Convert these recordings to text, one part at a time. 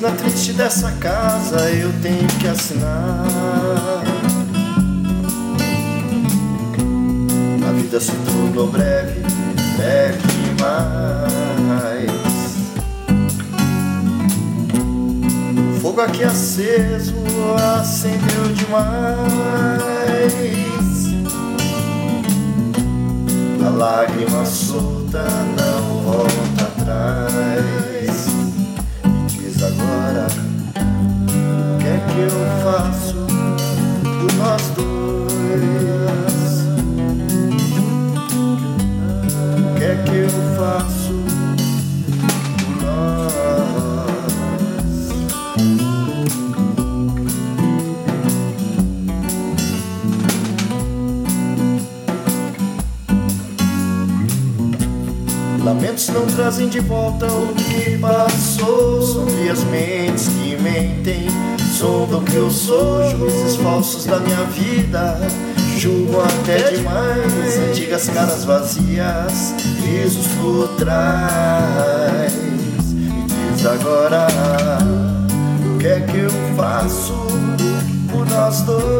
Assina triste dessa casa eu tenho que assinar. A vida se tornou breve, breve demais. O fogo aqui aceso acendeu demais. A lágrima solta não Lamentos não trazem de volta o que passou. Sombrias mentes que mentem, sondam que eu sou. Juízes falsos da minha vida, julgam até demais. Antigas caras vazias, risos por trás. Me diz agora, o que é que eu faço por nós dois?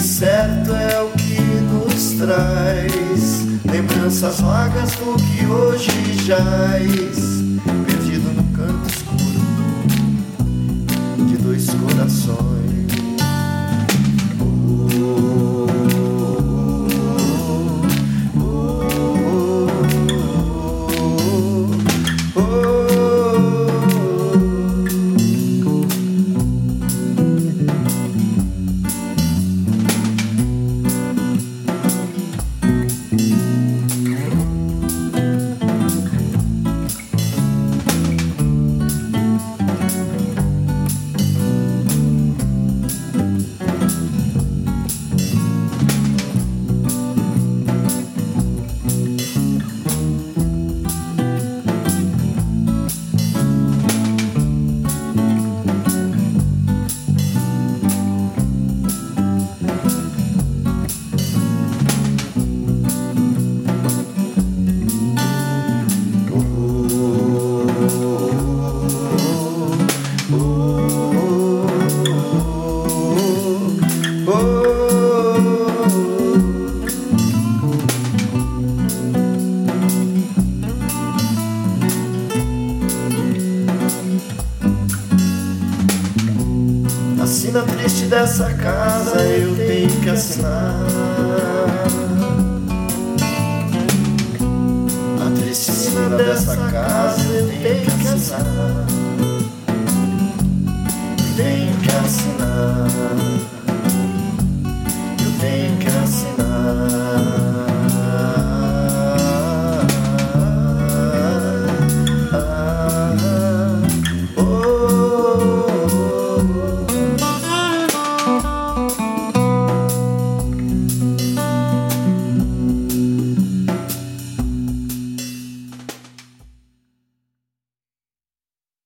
incerto é o que nos traz lembranças vagas do que hoje jaz, perdido no canto escuro de dois corações. A triste dessa casa eu tenho que assinar. A tristeza dessa casa eu tenho que assinar. Eu tenho que assinar. Eu tenho que assinar.